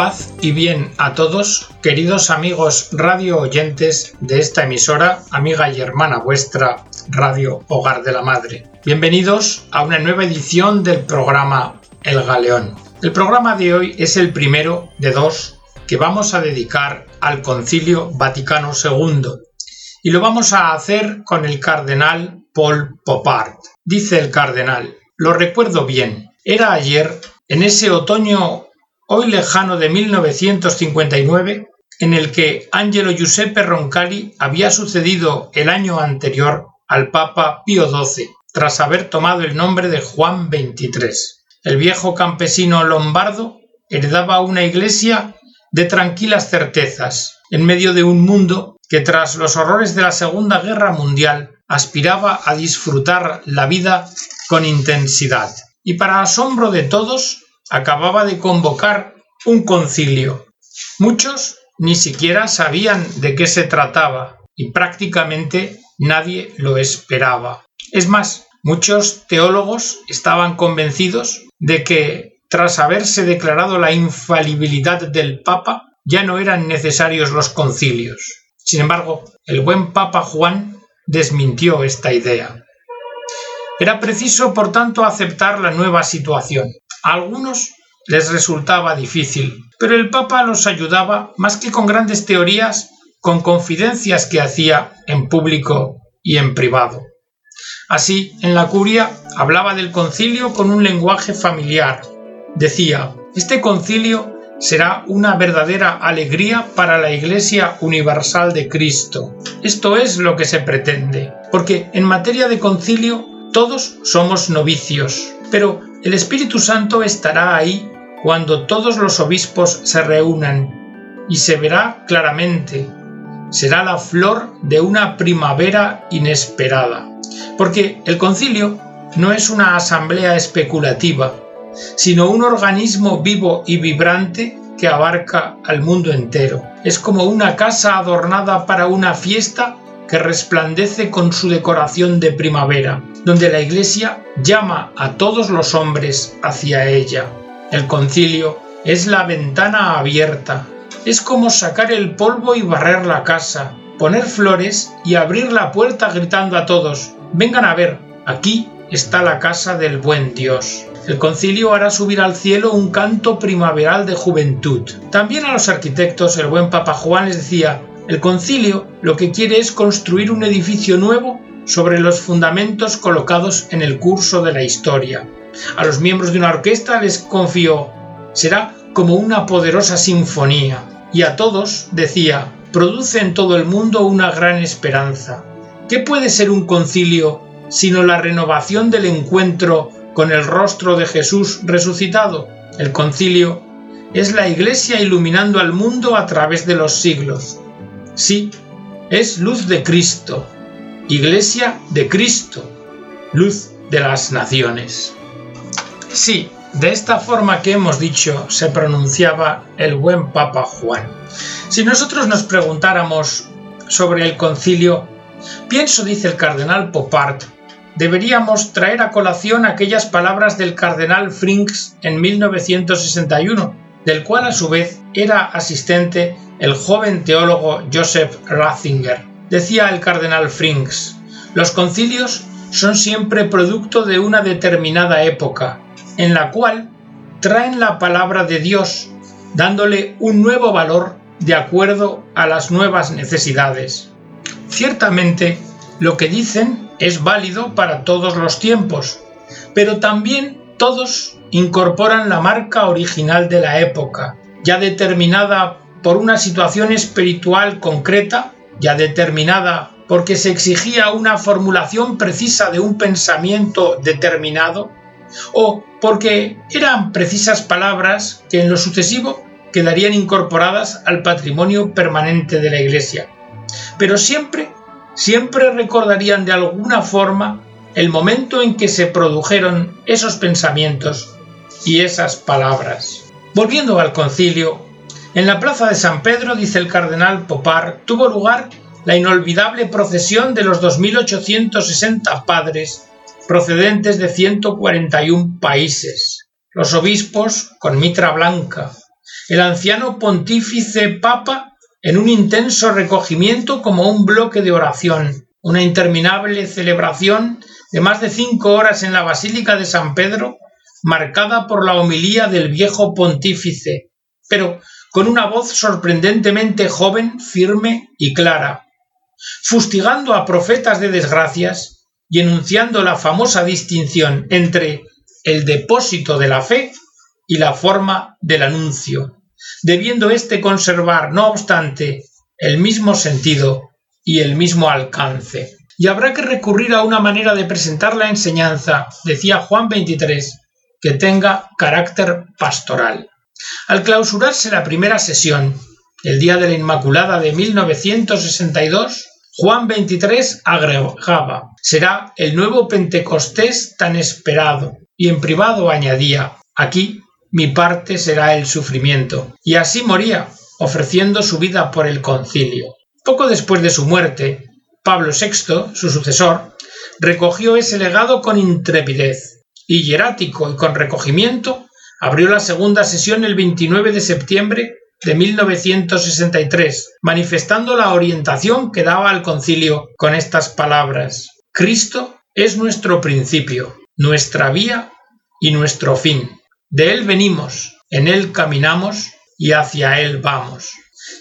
Paz y bien a todos, queridos amigos radio oyentes de esta emisora, amiga y hermana vuestra, Radio Hogar de la Madre. Bienvenidos a una nueva edición del programa El Galeón. El programa de hoy es el primero de dos que vamos a dedicar al Concilio Vaticano II y lo vamos a hacer con el cardenal Paul Popard. Dice el cardenal, lo recuerdo bien, era ayer, en ese otoño hoy lejano de 1959, en el que Angelo Giuseppe Roncalli había sucedido el año anterior al Papa Pío XII, tras haber tomado el nombre de Juan XXIII. El viejo campesino lombardo heredaba una iglesia de tranquilas certezas, en medio de un mundo que tras los horrores de la Segunda Guerra Mundial aspiraba a disfrutar la vida con intensidad. Y para asombro de todos, acababa de convocar un concilio. Muchos ni siquiera sabían de qué se trataba y prácticamente nadie lo esperaba. Es más, muchos teólogos estaban convencidos de que, tras haberse declarado la infalibilidad del Papa, ya no eran necesarios los concilios. Sin embargo, el buen Papa Juan desmintió esta idea. Era preciso, por tanto, aceptar la nueva situación. A algunos les resultaba difícil, pero el Papa los ayudaba más que con grandes teorías, con confidencias que hacía en público y en privado. Así, en la curia hablaba del concilio con un lenguaje familiar. Decía, este concilio será una verdadera alegría para la Iglesia Universal de Cristo. Esto es lo que se pretende, porque en materia de concilio todos somos novicios, pero el Espíritu Santo estará ahí cuando todos los obispos se reúnan y se verá claramente. Será la flor de una primavera inesperada. Porque el concilio no es una asamblea especulativa, sino un organismo vivo y vibrante que abarca al mundo entero. Es como una casa adornada para una fiesta que resplandece con su decoración de primavera, donde la Iglesia llama a todos los hombres hacia ella. El concilio es la ventana abierta, es como sacar el polvo y barrer la casa, poner flores y abrir la puerta gritando a todos, vengan a ver, aquí está la casa del buen Dios. El concilio hará subir al cielo un canto primaveral de juventud. También a los arquitectos el buen Papa Juan les decía, el concilio lo que quiere es construir un edificio nuevo sobre los fundamentos colocados en el curso de la historia. A los miembros de una orquesta les confió, será como una poderosa sinfonía, y a todos decía, produce en todo el mundo una gran esperanza. ¿Qué puede ser un concilio sino la renovación del encuentro con el rostro de Jesús resucitado? El concilio es la Iglesia iluminando al mundo a través de los siglos. Sí, es luz de Cristo, Iglesia de Cristo, luz de las naciones. Sí, de esta forma que hemos dicho se pronunciaba el buen Papa Juan. Si nosotros nos preguntáramos sobre el concilio, pienso, dice el cardenal Popart, deberíamos traer a colación aquellas palabras del cardenal Frings en 1961, del cual a su vez era asistente el joven teólogo Joseph Ratzinger. Decía el cardenal Frings, los concilios son siempre producto de una determinada época, en la cual traen la palabra de Dios, dándole un nuevo valor de acuerdo a las nuevas necesidades. Ciertamente, lo que dicen es válido para todos los tiempos, pero también todos incorporan la marca original de la época, ya determinada por una situación espiritual concreta, ya determinada porque se exigía una formulación precisa de un pensamiento determinado, o porque eran precisas palabras que en lo sucesivo quedarían incorporadas al patrimonio permanente de la Iglesia. Pero siempre, siempre recordarían de alguna forma el momento en que se produjeron esos pensamientos y esas palabras. Volviendo al concilio, en la plaza de San Pedro, dice el cardenal Popar, tuvo lugar la inolvidable procesión de los 2.860 padres procedentes de 141 países, los obispos con mitra blanca, el anciano pontífice papa en un intenso recogimiento como un bloque de oración, una interminable celebración de más de cinco horas en la Basílica de San Pedro, marcada por la homilía del viejo pontífice, pero con una voz sorprendentemente joven, firme y clara, fustigando a profetas de desgracias y enunciando la famosa distinción entre el depósito de la fe y la forma del anuncio, debiendo éste conservar, no obstante, el mismo sentido y el mismo alcance. Y habrá que recurrir a una manera de presentar la enseñanza, decía Juan 23, que tenga carácter pastoral. Al clausurarse la primera sesión, el día de la Inmaculada de 1962, Juan 23 agregaba, será el nuevo Pentecostés tan esperado, y en privado añadía, aquí mi parte será el sufrimiento. Y así moría, ofreciendo su vida por el concilio. Poco después de su muerte, Pablo VI, su sucesor, recogió ese legado con intrepidez, y hierático y con recogimiento, abrió la segunda sesión el 29 de septiembre de 1963, manifestando la orientación que daba al concilio con estas palabras. Cristo es nuestro principio, nuestra vía y nuestro fin. De Él venimos, en Él caminamos y hacia Él vamos.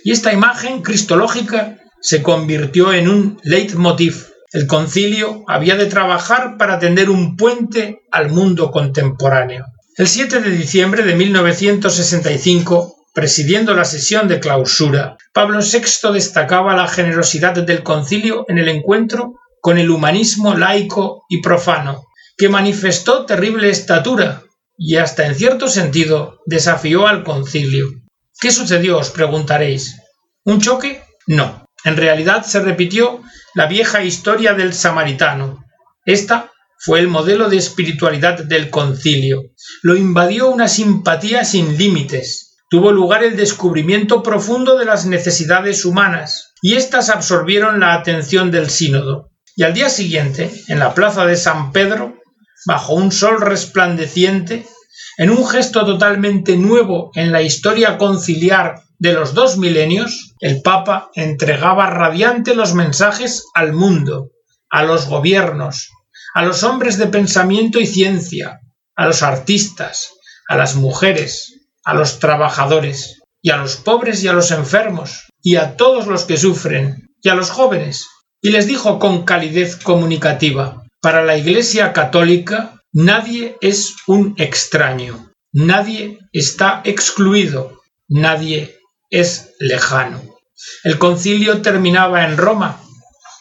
Y esta imagen cristológica se convirtió en un leitmotiv. El concilio había de trabajar para tender un puente al mundo contemporáneo. El 7 de diciembre de 1965 Presidiendo la sesión de clausura, Pablo VI destacaba la generosidad del concilio en el encuentro con el humanismo laico y profano, que manifestó terrible estatura y hasta en cierto sentido desafió al concilio. ¿Qué sucedió? os preguntaréis. ¿Un choque? No. En realidad se repitió la vieja historia del samaritano. Esta fue el modelo de espiritualidad del concilio. Lo invadió una simpatía sin límites, tuvo lugar el descubrimiento profundo de las necesidades humanas, y éstas absorbieron la atención del sínodo. Y al día siguiente, en la plaza de San Pedro, bajo un sol resplandeciente, en un gesto totalmente nuevo en la historia conciliar de los dos milenios, el Papa entregaba radiante los mensajes al mundo, a los gobiernos, a los hombres de pensamiento y ciencia, a los artistas, a las mujeres, a los trabajadores, y a los pobres y a los enfermos, y a todos los que sufren, y a los jóvenes. Y les dijo con calidez comunicativa, para la Iglesia católica nadie es un extraño, nadie está excluido, nadie es lejano. El concilio terminaba en Roma,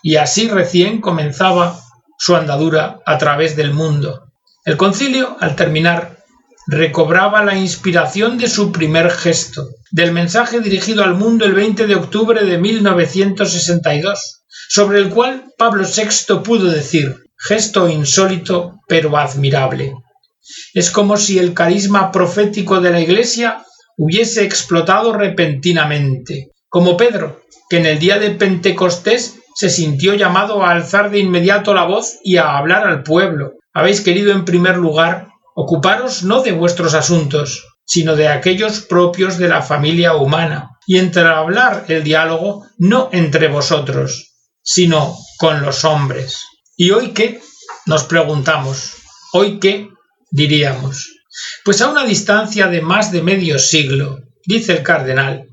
y así recién comenzaba su andadura a través del mundo. El concilio, al terminar, recobraba la inspiración de su primer gesto, del mensaje dirigido al mundo el 20 de octubre de 1962, sobre el cual Pablo VI pudo decir gesto insólito pero admirable. Es como si el carisma profético de la Iglesia hubiese explotado repentinamente, como Pedro, que en el día de Pentecostés se sintió llamado a alzar de inmediato la voz y a hablar al pueblo. Habéis querido en primer lugar Ocuparos no de vuestros asuntos, sino de aquellos propios de la familia humana, y entablar el diálogo no entre vosotros, sino con los hombres. ¿Y hoy qué? Nos preguntamos. ¿Hoy qué? diríamos. Pues a una distancia de más de medio siglo, dice el cardenal,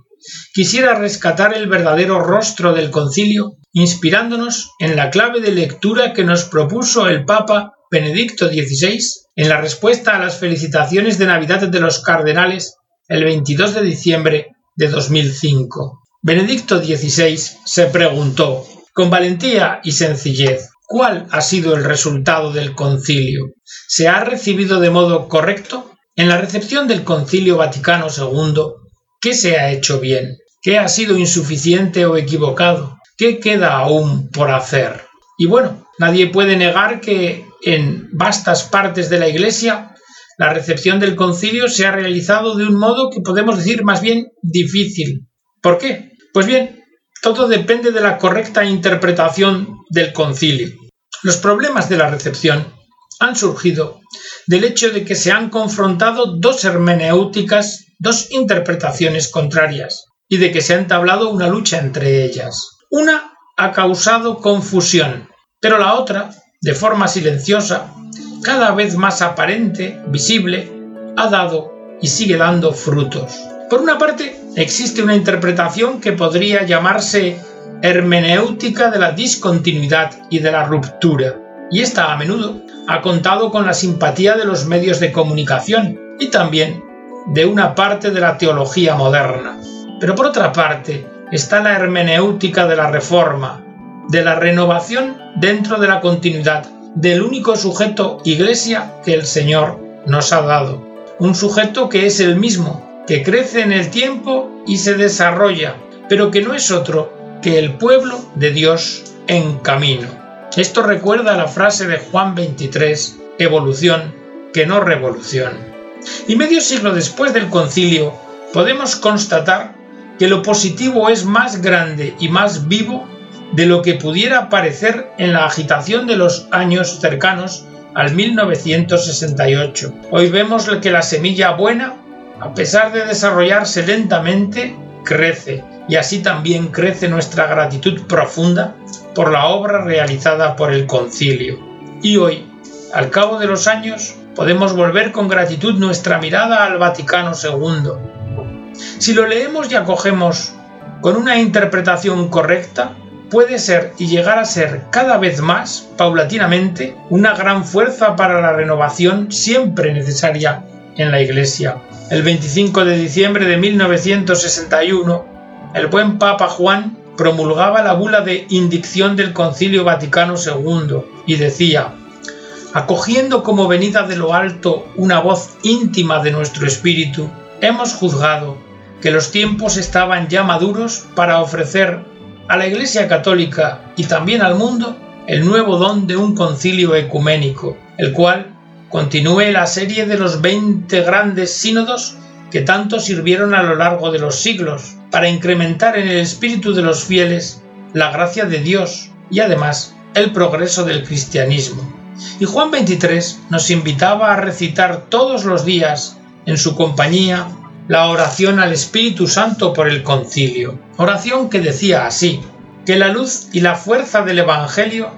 quisiera rescatar el verdadero rostro del concilio inspirándonos en la clave de lectura que nos propuso el Papa Benedicto XVI en la respuesta a las felicitaciones de Navidad de los cardenales el 22 de diciembre de 2005. Benedicto XVI se preguntó, con valentía y sencillez, ¿cuál ha sido el resultado del concilio? ¿Se ha recibido de modo correcto? En la recepción del concilio Vaticano II, ¿qué se ha hecho bien? ¿Qué ha sido insuficiente o equivocado? ¿Qué queda aún por hacer? Y bueno, nadie puede negar que en vastas partes de la Iglesia la recepción del concilio se ha realizado de un modo que podemos decir más bien difícil. ¿Por qué? Pues bien, todo depende de la correcta interpretación del concilio. Los problemas de la recepción han surgido del hecho de que se han confrontado dos hermenéuticas, dos interpretaciones contrarias, y de que se ha entablado una lucha entre ellas. Una ha causado confusión, pero la otra, de forma silenciosa, cada vez más aparente, visible, ha dado y sigue dando frutos. Por una parte, existe una interpretación que podría llamarse hermenéutica de la discontinuidad y de la ruptura, y esta a menudo ha contado con la simpatía de los medios de comunicación y también de una parte de la teología moderna. Pero por otra parte está la hermenéutica de la reforma, de la renovación dentro de la continuidad del único sujeto iglesia que el Señor nos ha dado. Un sujeto que es el mismo, que crece en el tiempo y se desarrolla, pero que no es otro que el pueblo de Dios en camino. Esto recuerda la frase de Juan 23, evolución que no revolución. Y medio siglo después del concilio, podemos constatar que lo positivo es más grande y más vivo de lo que pudiera parecer en la agitación de los años cercanos al 1968. Hoy vemos que la semilla buena, a pesar de desarrollarse lentamente, crece y así también crece nuestra gratitud profunda por la obra realizada por el concilio. Y hoy, al cabo de los años, podemos volver con gratitud nuestra mirada al Vaticano II. Si lo leemos y acogemos con una interpretación correcta, puede ser y llegar a ser cada vez más, paulatinamente, una gran fuerza para la renovación siempre necesaria en la Iglesia. El 25 de diciembre de 1961, el buen Papa Juan promulgaba la bula de indicción del Concilio Vaticano II y decía, acogiendo como venida de lo alto una voz íntima de nuestro espíritu, hemos juzgado que los tiempos estaban ya maduros para ofrecer a la Iglesia Católica y también al mundo el nuevo don de un concilio ecuménico, el cual continúe la serie de los 20 grandes sínodos que tanto sirvieron a lo largo de los siglos para incrementar en el espíritu de los fieles la gracia de Dios y además el progreso del cristianismo. Y Juan 23 nos invitaba a recitar todos los días en su compañía la oración al Espíritu Santo por el concilio. Oración que decía así, que la luz y la fuerza del Evangelio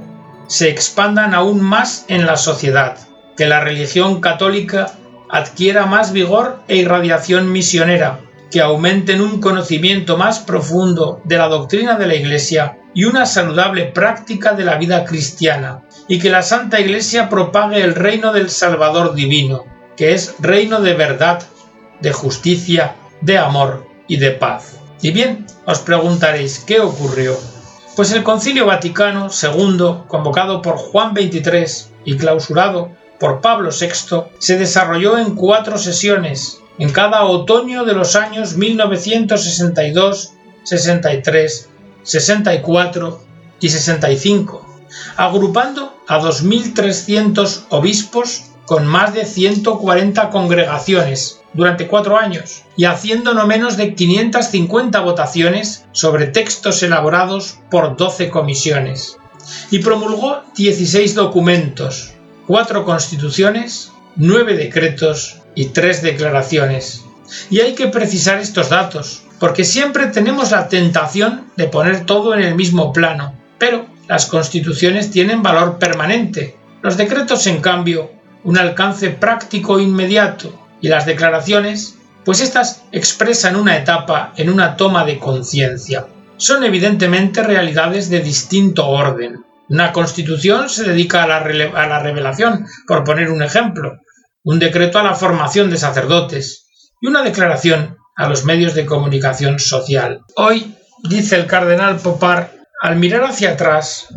se expandan aún más en la sociedad, que la religión católica adquiera más vigor e irradiación misionera, que aumenten un conocimiento más profundo de la doctrina de la Iglesia y una saludable práctica de la vida cristiana, y que la Santa Iglesia propague el reino del Salvador divino, que es reino de verdad, de justicia, de amor y de paz. Y bien, os preguntaréis, ¿qué ocurrió? Pues el Concilio Vaticano II, convocado por Juan XXIII y clausurado por Pablo VI se desarrolló en cuatro sesiones, en cada otoño de los años 1962, 63, 64 y 65, agrupando a 2.300 obispos con más de 140 congregaciones durante cuatro años y haciendo no menos de 550 votaciones sobre textos elaborados por 12 comisiones. Y promulgó 16 documentos, cuatro constituciones, nueve decretos y tres declaraciones. Y hay que precisar estos datos, porque siempre tenemos la tentación de poner todo en el mismo plano, pero las constituciones tienen valor permanente, los decretos en cambio un alcance práctico inmediato, y las declaraciones, pues éstas expresan una etapa en una toma de conciencia. Son evidentemente realidades de distinto orden, una constitución se dedica a la, a la revelación, por poner un ejemplo, un decreto a la formación de sacerdotes y una declaración a los medios de comunicación social. Hoy, dice el cardenal Popar, al mirar hacia atrás,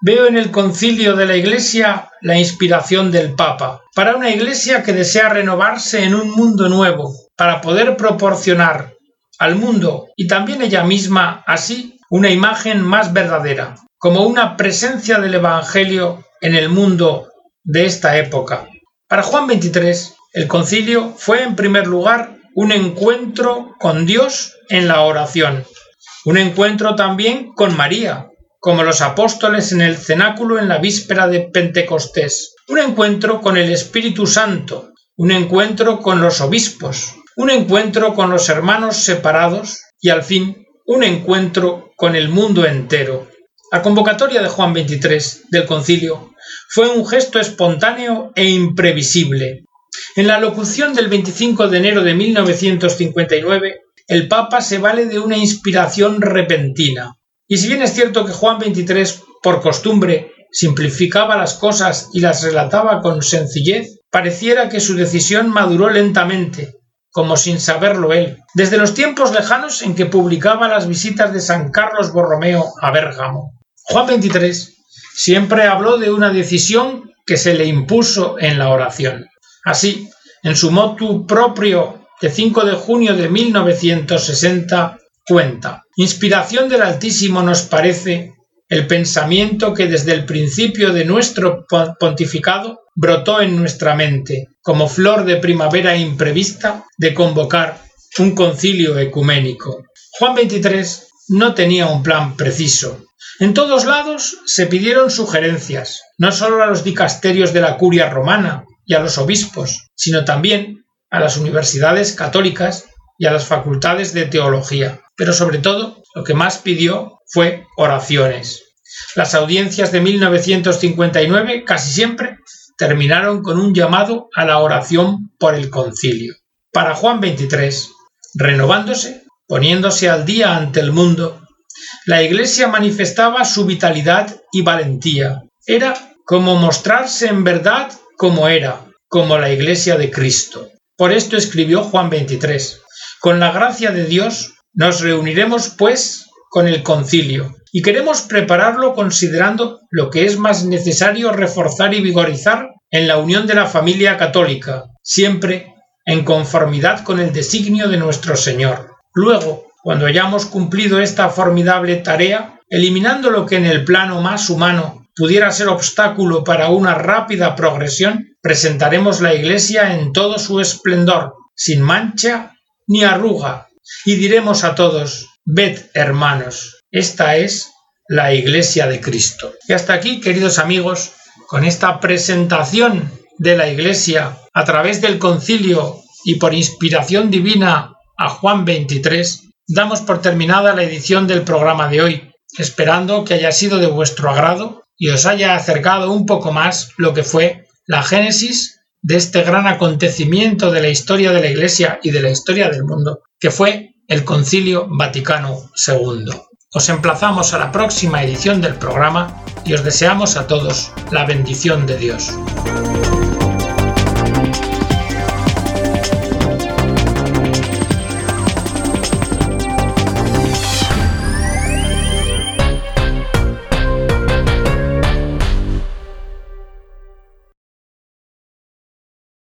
veo en el concilio de la Iglesia la inspiración del Papa, para una Iglesia que desea renovarse en un mundo nuevo, para poder proporcionar al mundo y también ella misma así una imagen más verdadera, como una presencia del Evangelio en el mundo de esta época. Para Juan XXIII, el concilio fue en primer lugar un encuentro con Dios en la oración, un encuentro también con María, como los apóstoles en el cenáculo en la víspera de Pentecostés, un encuentro con el Espíritu Santo, un encuentro con los obispos, un encuentro con los hermanos separados y al fin un encuentro con el mundo entero. La convocatoria de Juan XXIII del concilio fue un gesto espontáneo e imprevisible. En la locución del 25 de enero de 1959, el Papa se vale de una inspiración repentina. Y si bien es cierto que Juan XXIII, por costumbre, simplificaba las cosas y las relataba con sencillez, pareciera que su decisión maduró lentamente, como sin saberlo él, desde los tiempos lejanos en que publicaba las visitas de San Carlos Borromeo a Bérgamo. Juan XXIII siempre habló de una decisión que se le impuso en la oración. Así, en su motu propio de 5 de junio de 1960, cuenta. Inspiración del Altísimo nos parece el pensamiento que desde el principio de nuestro pontificado brotó en nuestra mente, como flor de primavera imprevista, de convocar un concilio ecuménico. Juan XXIII no tenía un plan preciso. En todos lados se pidieron sugerencias, no solo a los dicasterios de la curia romana y a los obispos, sino también a las universidades católicas y a las facultades de teología. Pero sobre todo, lo que más pidió fue oraciones. Las audiencias de 1959 casi siempre terminaron con un llamado a la oración por el concilio. Para Juan XXIII, renovándose, poniéndose al día ante el mundo, la Iglesia manifestaba su vitalidad y valentía. Era como mostrarse en verdad como era, como la Iglesia de Cristo. Por esto escribió Juan XXIII. Con la gracia de Dios nos reuniremos, pues, con el concilio, y queremos prepararlo considerando lo que es más necesario reforzar y vigorizar en la unión de la familia católica, siempre en conformidad con el designio de nuestro Señor. Luego, cuando hayamos cumplido esta formidable tarea, eliminando lo que en el plano más humano pudiera ser obstáculo para una rápida progresión, presentaremos la Iglesia en todo su esplendor, sin mancha ni arruga, y diremos a todos, ved hermanos, esta es la Iglesia de Cristo. Y hasta aquí, queridos amigos, con esta presentación de la Iglesia a través del concilio y por inspiración divina a Juan 23, damos por terminada la edición del programa de hoy, esperando que haya sido de vuestro agrado y os haya acercado un poco más lo que fue la génesis de este gran acontecimiento de la historia de la Iglesia y de la historia del mundo, que fue el Concilio Vaticano II. Os emplazamos a la próxima edición del programa y os deseamos a todos la bendición de Dios.